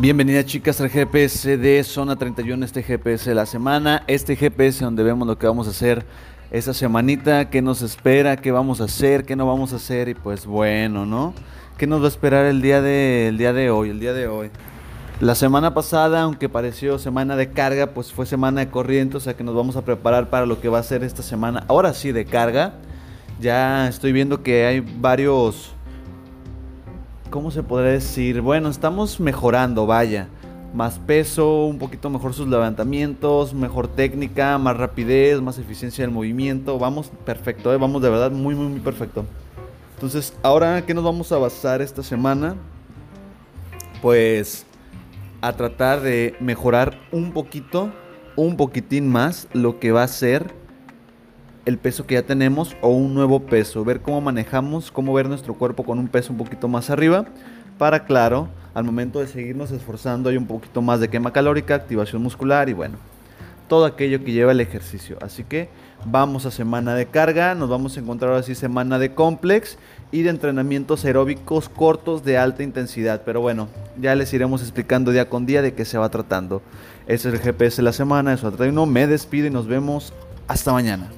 Bienvenida chicas al GPS de Zona 31, este GPS de la semana, este GPS donde vemos lo que vamos a hacer esa semanita, qué nos espera, qué vamos a hacer, qué no vamos a hacer y pues bueno, ¿no? ¿Qué nos va a esperar el día de, día de hoy, el día de hoy? La semana pasada, aunque pareció semana de carga, pues fue semana de corriente, o sea que nos vamos a preparar para lo que va a ser esta semana, ahora sí de carga. Ya estoy viendo que hay varios ¿cómo se podría decir? Bueno, estamos mejorando, vaya. Más peso, un poquito mejor sus levantamientos, mejor técnica, más rapidez, más eficiencia del movimiento. Vamos perfecto, ¿eh? vamos de verdad muy, muy, muy perfecto. Entonces, ahora, ¿qué nos vamos a basar esta semana? Pues a tratar de mejorar un poquito, un poquitín más lo que va a ser el peso que ya tenemos o un nuevo peso, ver cómo manejamos, cómo ver nuestro cuerpo con un peso un poquito más arriba, para claro, al momento de seguirnos esforzando hay un poquito más de quema calórica, activación muscular y bueno, todo aquello que lleva el ejercicio. Así que vamos a semana de carga, nos vamos a encontrar ahora sí semana de complex y de entrenamientos aeróbicos cortos de alta intensidad. Pero bueno, ya les iremos explicando día con día de qué se va tratando. Ese es el GPS de la semana, eso uno. Me despido y nos vemos hasta mañana.